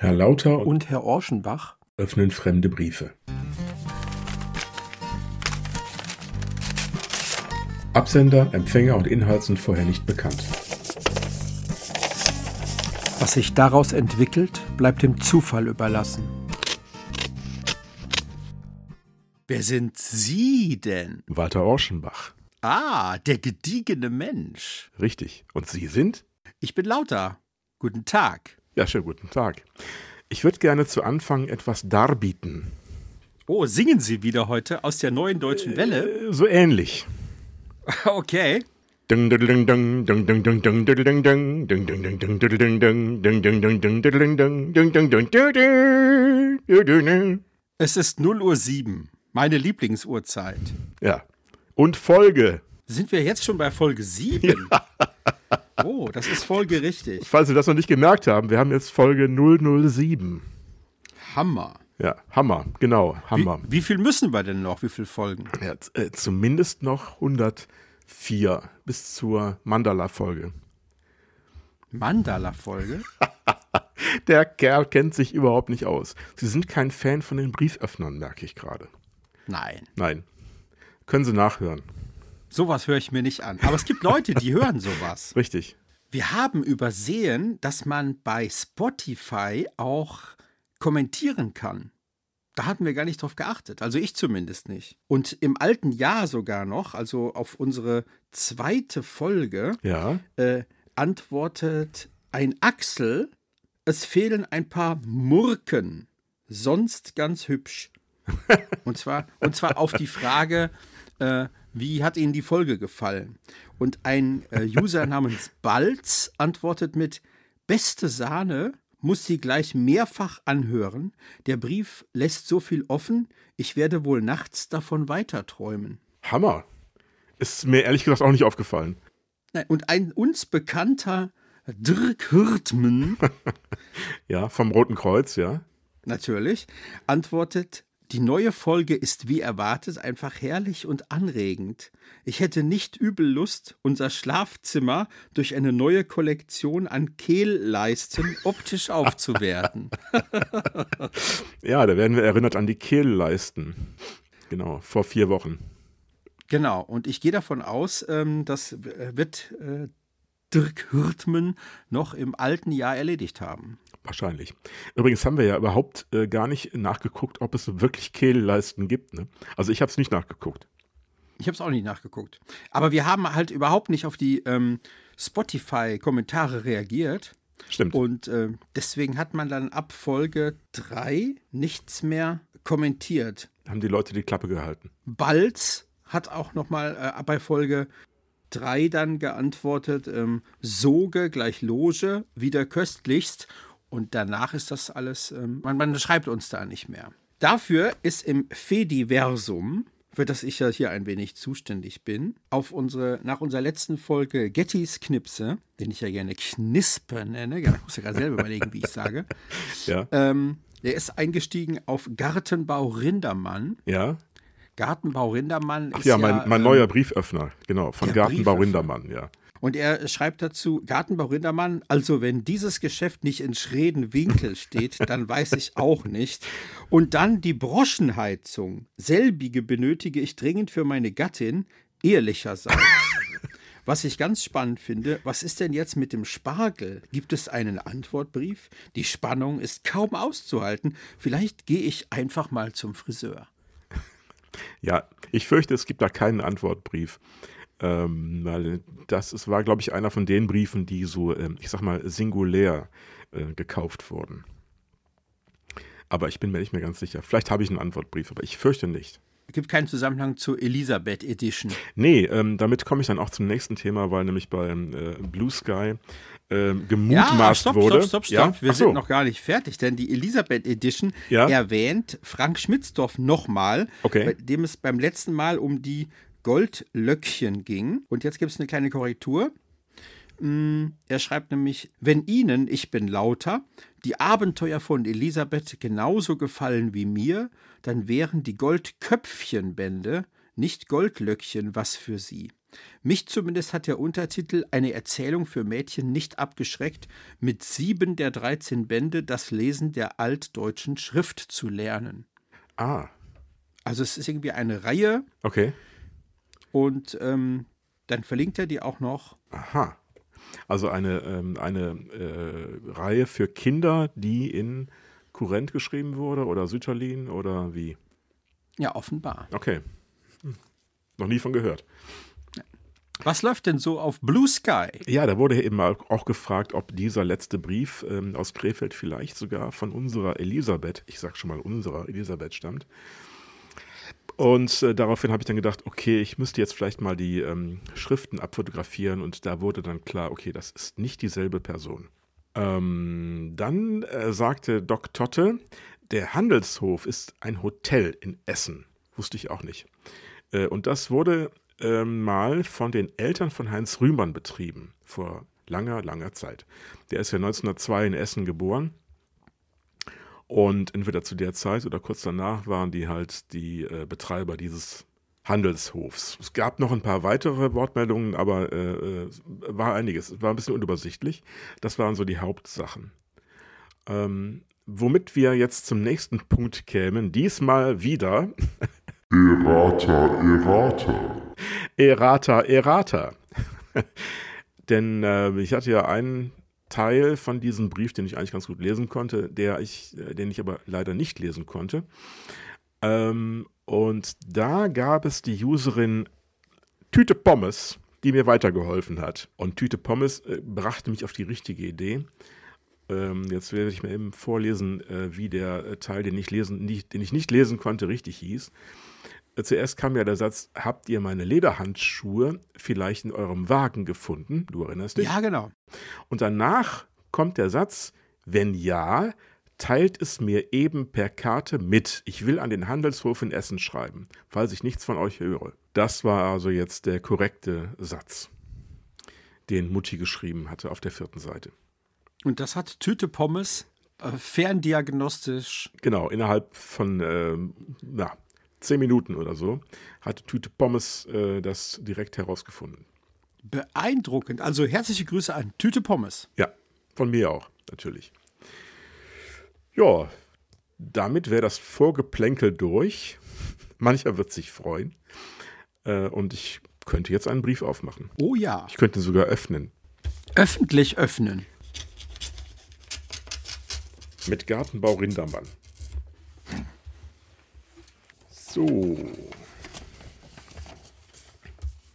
Herr Lauter und Herr Orschenbach öffnen fremde Briefe. Absender, Empfänger und Inhalt sind vorher nicht bekannt. Was sich daraus entwickelt, bleibt dem Zufall überlassen. Wer sind Sie denn? Walter Orschenbach. Ah, der gediegene Mensch. Richtig. Und Sie sind? Ich bin Lauter. Guten Tag. Ja, schönen guten Tag. Ich würde gerne zu Anfang etwas darbieten. Oh, singen Sie wieder heute aus der neuen deutschen Welle? Äh, so ähnlich. Okay. Es ist 0 Uhr 7, meine Lieblingsuhrzeit. Ja. Und Folge. Sind wir jetzt schon bei Folge 7? Ja. Oh, das ist Folge richtig. Falls Sie das noch nicht gemerkt haben, wir haben jetzt Folge 007. Hammer. Ja, Hammer, genau, Hammer. Wie, wie viel müssen wir denn noch? Wie viele Folgen? Ja, äh, zumindest noch 104 bis zur Mandala-Folge. Mandala-Folge? Der Kerl kennt sich überhaupt nicht aus. Sie sind kein Fan von den Brieföffnern, merke ich gerade. Nein. Nein. Können Sie nachhören. Sowas höre ich mir nicht an. Aber es gibt Leute, die hören sowas. Richtig. Wir haben übersehen, dass man bei Spotify auch kommentieren kann. Da hatten wir gar nicht drauf geachtet. Also ich zumindest nicht. Und im alten Jahr sogar noch, also auf unsere zweite Folge, ja. äh, antwortet ein Axel, es fehlen ein paar Murken. Sonst ganz hübsch. und, zwar, und zwar auf die Frage, äh, wie hat Ihnen die Folge gefallen? Und ein äh, User namens Balz antwortet mit Beste Sahne, muss sie gleich mehrfach anhören. Der Brief lässt so viel offen, ich werde wohl nachts davon weiterträumen. Hammer. Ist mir ehrlich gesagt auch nicht aufgefallen. Und ein uns bekannter Dirk Hürtmann. ja, vom Roten Kreuz, ja. Natürlich, antwortet, die neue Folge ist wie erwartet einfach herrlich und anregend. Ich hätte nicht übel Lust, unser Schlafzimmer durch eine neue Kollektion an Kehlleisten optisch aufzuwerten. ja, da werden wir erinnert an die Kehlleisten. Genau, vor vier Wochen. Genau, und ich gehe davon aus, ähm, das wird äh, Dirk Hürtmann noch im alten Jahr erledigt haben. Wahrscheinlich. Übrigens haben wir ja überhaupt äh, gar nicht nachgeguckt, ob es wirklich Kehlleisten gibt. Ne? Also ich habe es nicht nachgeguckt. Ich habe es auch nicht nachgeguckt. Aber wir haben halt überhaupt nicht auf die ähm, Spotify-Kommentare reagiert. Stimmt. Und äh, deswegen hat man dann ab Folge 3 nichts mehr kommentiert. Haben die Leute die Klappe gehalten. Balz hat auch noch mal äh, bei Folge 3 dann geantwortet, ähm, Soge gleich Loge, wieder köstlichst. Und danach ist das alles, ähm, man, man schreibt uns da nicht mehr. Dafür ist im Fediversum, für das ich ja hier ein wenig zuständig bin, auf unsere, nach unserer letzten Folge Gettys Knipse, den ich ja gerne Knispe nenne, ich muss ja gerade selber überlegen, wie ich sage, ja. ähm, der ist eingestiegen auf Gartenbau Rindermann. Ja. Gartenbau Rindermann Ach ja, mein, ja, mein ähm, neuer Brieföffner, genau, von Gartenbau. Rindermann, ja. Und er schreibt dazu, Gartenbau Rindermann, also wenn dieses Geschäft nicht in schrägen Winkel steht, dann weiß ich auch nicht. Und dann die Broschenheizung. Selbige benötige ich dringend für meine Gattin, ehrlicherseits. Was ich ganz spannend finde, was ist denn jetzt mit dem Spargel? Gibt es einen Antwortbrief? Die Spannung ist kaum auszuhalten. Vielleicht gehe ich einfach mal zum Friseur. Ja, ich fürchte, es gibt da keinen Antwortbrief. Ähm, weil das es war, glaube ich, einer von den Briefen, die so, ähm, ich sag mal, singulär äh, gekauft wurden. Aber ich bin mir nicht mehr ganz sicher. Vielleicht habe ich einen Antwortbrief, aber ich fürchte nicht. Es gibt keinen Zusammenhang zur Elisabeth Edition. Nee, ähm, damit komme ich dann auch zum nächsten Thema, weil nämlich beim äh, Blue Sky ähm, gemutmaßt ja, stopp, wurde. Stopp, stopp, stopp. Ja? Wir so. sind noch gar nicht fertig, denn die Elisabeth Edition Ja? erwähnt Frank Schmitzdorf nochmal, Okay. bei dem es beim letzten Mal um die Goldlöckchen ging. Und jetzt gibt es eine kleine Korrektur. Mm, Er schreibt nämlich, wenn Ihnen, ich bin lauter, die Abenteuer von Elisabeth genauso gefallen wie mir, dann wären die Goldköpfchenbände nicht Goldlöckchen was für Sie. Mich zumindest hat der Untertitel Eine Erzählung für Mädchen nicht abgeschreckt, mit sieben der 13 Bände das Lesen der altdeutschen Schrift zu lernen. Ah, Also es ist irgendwie eine Reihe okay. und ähm, dann verlinkt er die auch noch. Aha. Also eine, ähm, eine äh, Reihe für Kinder, die in Kurrent geschrieben wurde oder Sütterlin oder wie? Ja, offenbar. Okay. Hm. Noch nie von gehört. Was läuft denn so auf Blue Sky? Ja, da wurde eben auch gefragt, ob dieser letzte Brief ähm, aus Krefeld vielleicht sogar von unserer Elisabeth, ich sag schon mal unserer Elisabeth stammt. Und äh, daraufhin habe ich dann gedacht, okay, ich müsste jetzt vielleicht mal die ähm, Schriften abfotografieren und da wurde dann klar, okay, das ist nicht dieselbe Person. Ähm, dann äh, sagte Doc Totte, der Handelshof ist ein Hotel in Essen. Wusste ich auch nicht. Äh, und das wurde ähm, mal von den Eltern von Heinz Rühmann betrieben, vor langer, langer Zeit. Der ist ja 1902 in Essen geboren. Und entweder zu der Zeit oder kurz danach waren die halt die äh, Betreiber dieses Handelshofs. Es gab noch ein paar weitere Wortmeldungen, aber äh, äh, war einiges. Es war ein bisschen unübersichtlich. Das waren so die Hauptsachen. Ähm, womit wir jetzt zum nächsten Punkt kämen, diesmal wieder Errata, errata. Errata, Errata. Denn äh, ich hatte ja einen Teil von diesem Brief, den ich eigentlich ganz gut lesen konnte, der ich, äh, den ich aber leider nicht lesen konnte. Ähm, und da gab es die Userin Tüte Pommes, die mir weitergeholfen hat. Und Tüte Pommes äh, brachte mich auf die richtige Idee. Ähm, jetzt werde ich mir eben vorlesen, äh, wie der äh, Teil, den ich, lesen, nicht, den ich nicht lesen konnte, richtig hieß. Äh, Zuerst kam ja der Satz, habt ihr meine Lederhandschuhe vielleicht in eurem Wagen gefunden? Du erinnerst dich? Ja, genau. Und danach kommt der Satz, wenn ja, teilt es mir eben per Karte mit. Ich will an den Handelshof in Essen schreiben, falls ich nichts von euch höre. Das war also jetzt der korrekte Satz, den Mutti geschrieben hatte auf der vierten Seite. Und das hat Tüte Pommes äh, ferndiagnostisch. Genau, innerhalb von ähm, na, zehn Minuten oder so hatte Tüte Pommes äh, das direkt herausgefunden. Beeindruckend. Also herzliche Grüße an Tüte Pommes. Ja, von mir auch, natürlich. Ja, damit wäre das Vorgeplänkel durch. Mancher wird sich freuen. Äh, und ich könnte jetzt einen Brief aufmachen. Oh ja. Ich könnte ihn sogar öffnen. Öffentlich öffnen. Mit Gartenbau Rindermann. So.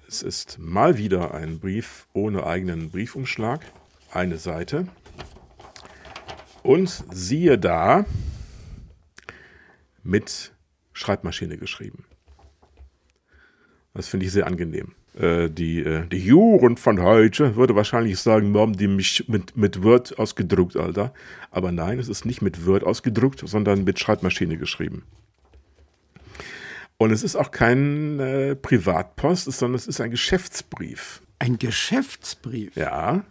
Es ist mal wieder ein Brief ohne eigenen Briefumschlag. Eine Seite. Und siehe da, mit Schreibmaschine geschrieben. Das finde ich sehr angenehm. Äh, die, äh, die Jugend von heute würde wahrscheinlich sagen, warum die mich mit, mit Word ausgedruckt, Alter. Aber nein, es ist nicht mit Word ausgedruckt, sondern mit Schreibmaschine geschrieben. Und es ist auch kein äh, Privatpost, sondern es ist ein Geschäftsbrief. Ein Geschäftsbrief. Ja.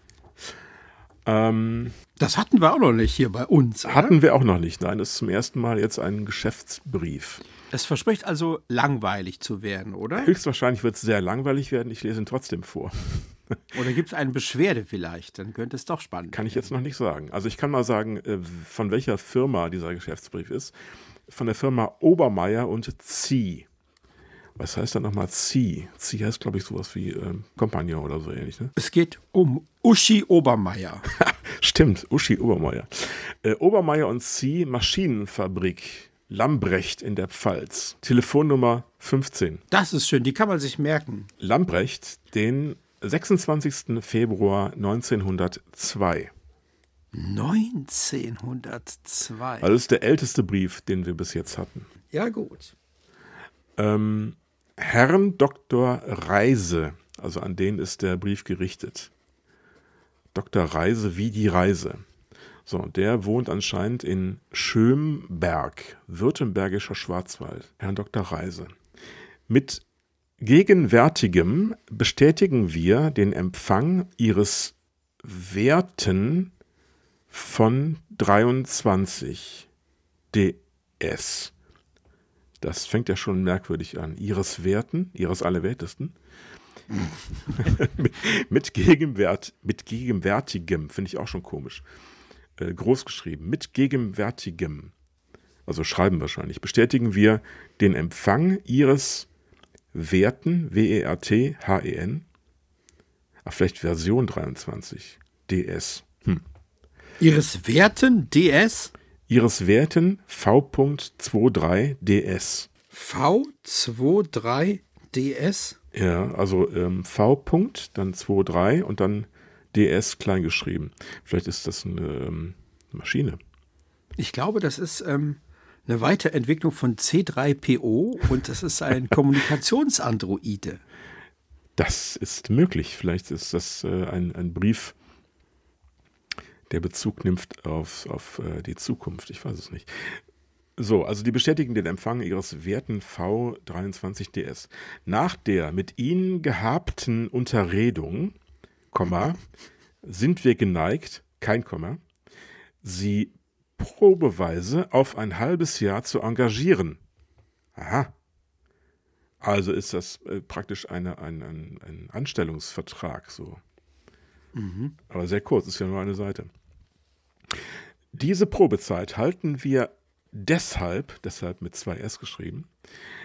Ähm, Das hatten wir auch noch nicht hier bei uns. oder? hatten wir auch noch nicht. Nein, das ist zum ersten Mal jetzt ein Geschäftsbrief. Es verspricht also langweilig zu werden, oder? Höchstwahrscheinlich wird es sehr langweilig werden. Ich lese ihn trotzdem vor. Oder gibt es eine Beschwerde vielleicht? Dann könnte es doch spannend Kann ich jetzt noch nicht sagen. Also ich kann mal sagen, äh, von welcher Firma dieser Geschäftsbrief ist. Von der Firma Obermeier und Zieh. Was heißt da nochmal Zieh? Zieh heißt, glaube ich, sowas wie ähm, oder so ähnlich. Ne? Es geht um Uschi Obermeier. Stimmt, Uschi Obermeier. Äh, Obermeier und Zieh Maschinenfabrik Lambrecht in der Pfalz. Telefonnummer 15. Das ist schön, die kann man sich merken. Lambrecht, den 26. Februar 1902. 1902. Also das ist der älteste Brief, den wir bis jetzt hatten. Ja, gut. Ähm, Herrn Dr. Reise, also an den ist der Brief gerichtet. Dr. Reise wie die Reise. So, der wohnt anscheinend in Schömberg, württembergischer Schwarzwald. Herrn Dr. Reise. Mit gegenwärtigem bestätigen wir den Empfang Ihres Werten von 23 DS. Das fängt ja schon merkwürdig an. Ihres Werten, Ihres Allerwertesten. mit, mit, Gegenwert, mit gegenwärtigem, finde ich auch schon komisch. Äh, groß geschrieben. Mit gegenwärtigem, also schreiben wahrscheinlich, bestätigen wir den Empfang Ihres Werten, W-E-R-T-H-E-N. Ach, vielleicht Version 23, DS. Hm. Ihres Werten, DS? Ihres Werten V.23 DS. V23 DS? Ja, also ähm, V. -Punkt, dann 2,3 und dann DS klein geschrieben. Vielleicht ist das eine ähm, Maschine. Ich glaube, das ist ähm, eine Weiterentwicklung von C3PO und das ist ein Kommunikationsandroide. Das ist möglich. Vielleicht ist das äh, ein, ein Brief, der Bezug nimmt auf, auf äh, die Zukunft. Ich weiß es nicht. So, also die bestätigen den Empfang ihres werten V23DS. Nach der mit ihnen gehabten Unterredung, Komma, sind wir geneigt, kein Komma, sie probeweise auf ein halbes Jahr zu engagieren. Aha. Also ist das äh, praktisch eine, ein, ein, ein Anstellungsvertrag so. Mhm. Aber sehr kurz, ist ja nur eine Seite. Diese Probezeit halten wir deshalb, deshalb mit zwei S geschrieben,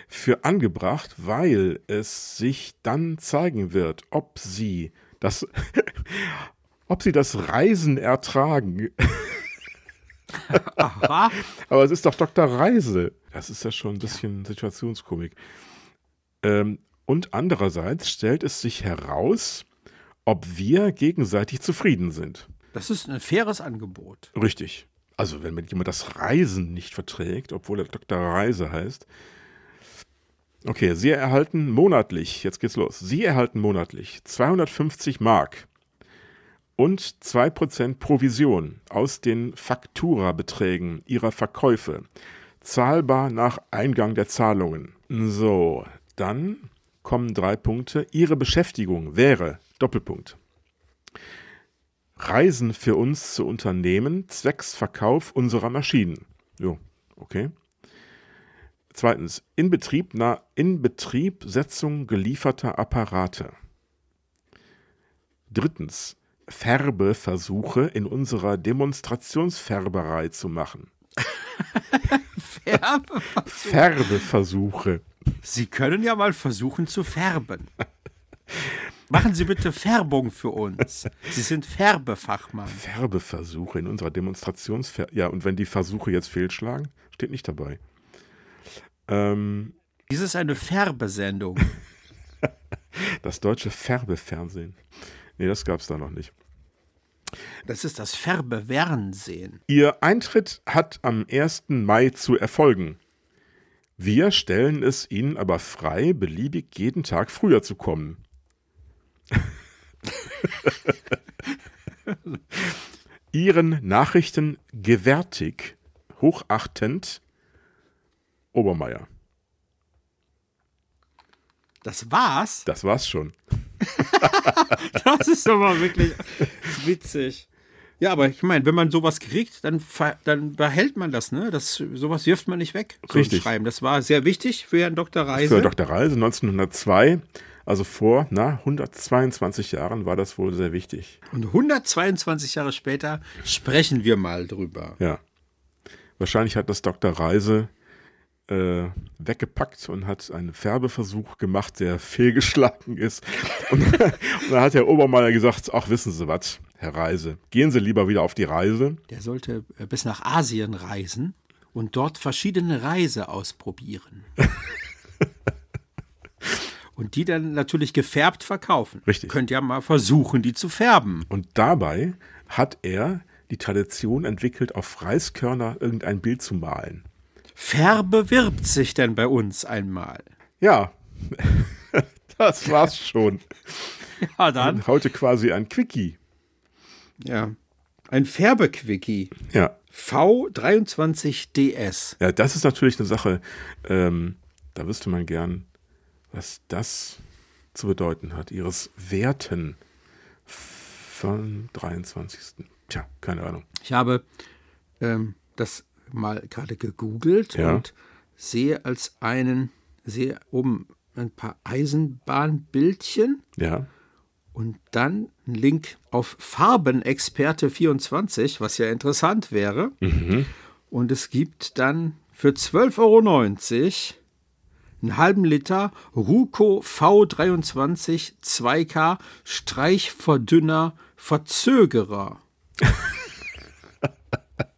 für angebracht, weil es sich dann zeigen wird, ob sie das, ob sie das Reisen ertragen. Aha. Aber es ist doch Dr. Reise. Das ist ja schon ein bisschen ja. Situationskomik. Ähm, und andererseits stellt es sich heraus, ob wir gegenseitig zufrieden sind. Das ist ein faires Angebot. Richtig. Also wenn jemand das Reisen nicht verträgt, obwohl er Dr. Reise heißt. Okay, Sie erhalten monatlich, jetzt geht's los, Sie erhalten monatlich 250 Mark und 2% Provision aus den Faktura-Beträgen Ihrer Verkäufe, zahlbar nach Eingang der Zahlungen. So, dann kommen drei Punkte. Ihre Beschäftigung wäre, Doppelpunkt, Reisen für uns zu unternehmen, zwecks Verkauf unserer Maschinen. Jo, okay. Zweitens, Inbetrieb, na, Inbetriebsetzung gelieferter Apparate. Drittens, Färbeversuche in unserer Demonstrationsfärberei zu machen. Färbeversuche. Färbeversuche. Sie können ja mal versuchen zu färben. Machen Sie bitte Färbung für uns. Sie sind Färbefachmann. Färbeversuche in unserer Demonstrationsfer Ja, und wenn die Versuche jetzt fehlschlagen, steht nicht dabei. Ähm, Dies ist eine Färbesendung. das deutsche Färbefernsehen. Nee, das gab es da noch nicht. Das ist das Färbefernsehen. Ihr Eintritt hat am 1. Mai zu erfolgen. Wir stellen es Ihnen aber frei, beliebig jeden Tag früher zu kommen. Ihren Nachrichten gewärtig, hochachtend, Obermeier. Das war's? Das war's schon. das ist doch mal wirklich witzig. Ja, aber ich meine, wenn man sowas kriegt, dann, dann behält man das, ne? Das, sowas wirft man nicht weg. So Richtig. Schreiben. Das war sehr wichtig für Herrn Dr. Reise. Für Dr. Reise 1902 also vor na, 122 Jahren war das wohl sehr wichtig. Und 122 Jahre später sprechen wir mal drüber. Ja. Wahrscheinlich hat das Dr. Reise äh, weggepackt und hat einen Färbeversuch gemacht, der fehlgeschlagen ist. Und, und dann hat der Obermeier gesagt, ach wissen Sie was, Herr Reise, gehen Sie lieber wieder auf die Reise. Der sollte äh, bis nach Asien reisen und dort verschiedene Reise ausprobieren. Und die dann natürlich gefärbt verkaufen. Richtig. Könnt ja mal versuchen, die zu färben. Und dabei hat er die Tradition entwickelt, auf Reiskörner irgendein Bild zu malen. Färbe wirbt sich denn bei uns einmal. Ja, das war's schon. ja, dann. Und heute quasi ein Quickie. Ja, ein Färbequickie. Ja. V23DS. Ja, das ist natürlich eine Sache, ähm, da wüsste man gern, was das zu bedeuten hat, ihres Werten vom 23. Tja, keine Ahnung. Ich habe ähm, das mal gerade gegoogelt ja. und sehe als einen, sehe oben ein paar Eisenbahnbildchen Ja. und dann ein Link auf Farbenexperte 24, was ja interessant wäre. Und es gibt dann für 12,90 Euro einen halben Liter Ruco V23 2K Streichverdünner Verzögerer.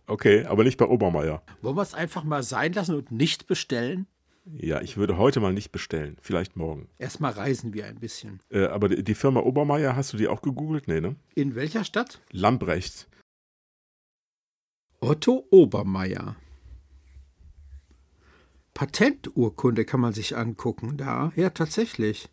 Okay, aber nicht bei Obermeier. Wollen wir es einfach mal sein lassen und nicht bestellen? Ja, ich würde heute mal nicht bestellen. Vielleicht morgen. Erstmal reisen wir ein bisschen. Äh, aber die die Firma Obermeier, hast du die auch gegoogelt? Nee, ne? In welcher Stadt? Lambrecht. Otto Obermeier. Patenturkunde kann man sich angucken da. Ja, tatsächlich.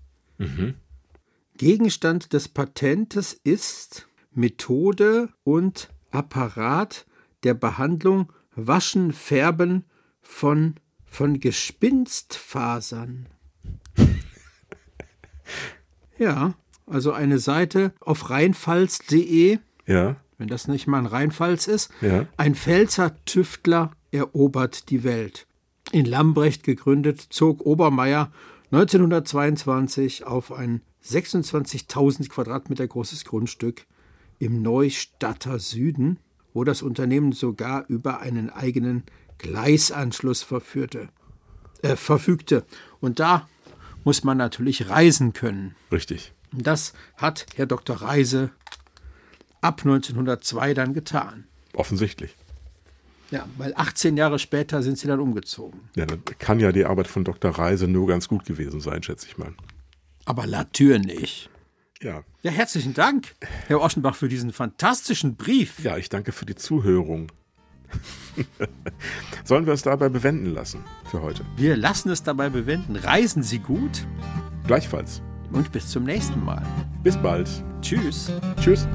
Gegenstand des Patentes ist Methode und Apparat der Behandlung Waschen, Färben von, von Gespinstfasern. Ja, also eine Seite auf rheinpfalz.de, Ja, wenn das nicht mal ein Rheinpfalz ist. ja. Ein Pfälzer Tüftler erobert die Welt. In Lambrecht gegründet, zog Obermeier 1922 auf ein 26.000 Quadratmeter großes Grundstück im Neustadter Süden, wo das Unternehmen sogar über einen eigenen Gleisanschluss verführte, äh, verfügte. Und da muss man natürlich reisen können. Richtig. Das hat Herr Dr. Reise ab 1902 dann getan. Offensichtlich. Ja, weil 18 Jahre später sind sie dann umgezogen. Ja, dann kann ja die Arbeit von Dr. Reise nur ganz gut gewesen sein, schätze ich mal. Aber Latür nicht. Ja. Ja, herzlichen Dank, Herr Oschenbach, für diesen fantastischen Brief. Ja, ich danke für die Zuhörung. Sollen wir es dabei bewenden lassen für heute? Wir lassen es dabei bewenden. Reisen Sie gut Gleichfalls. und bis zum nächsten Mal. Bis bald. Tschüss. Tschüss.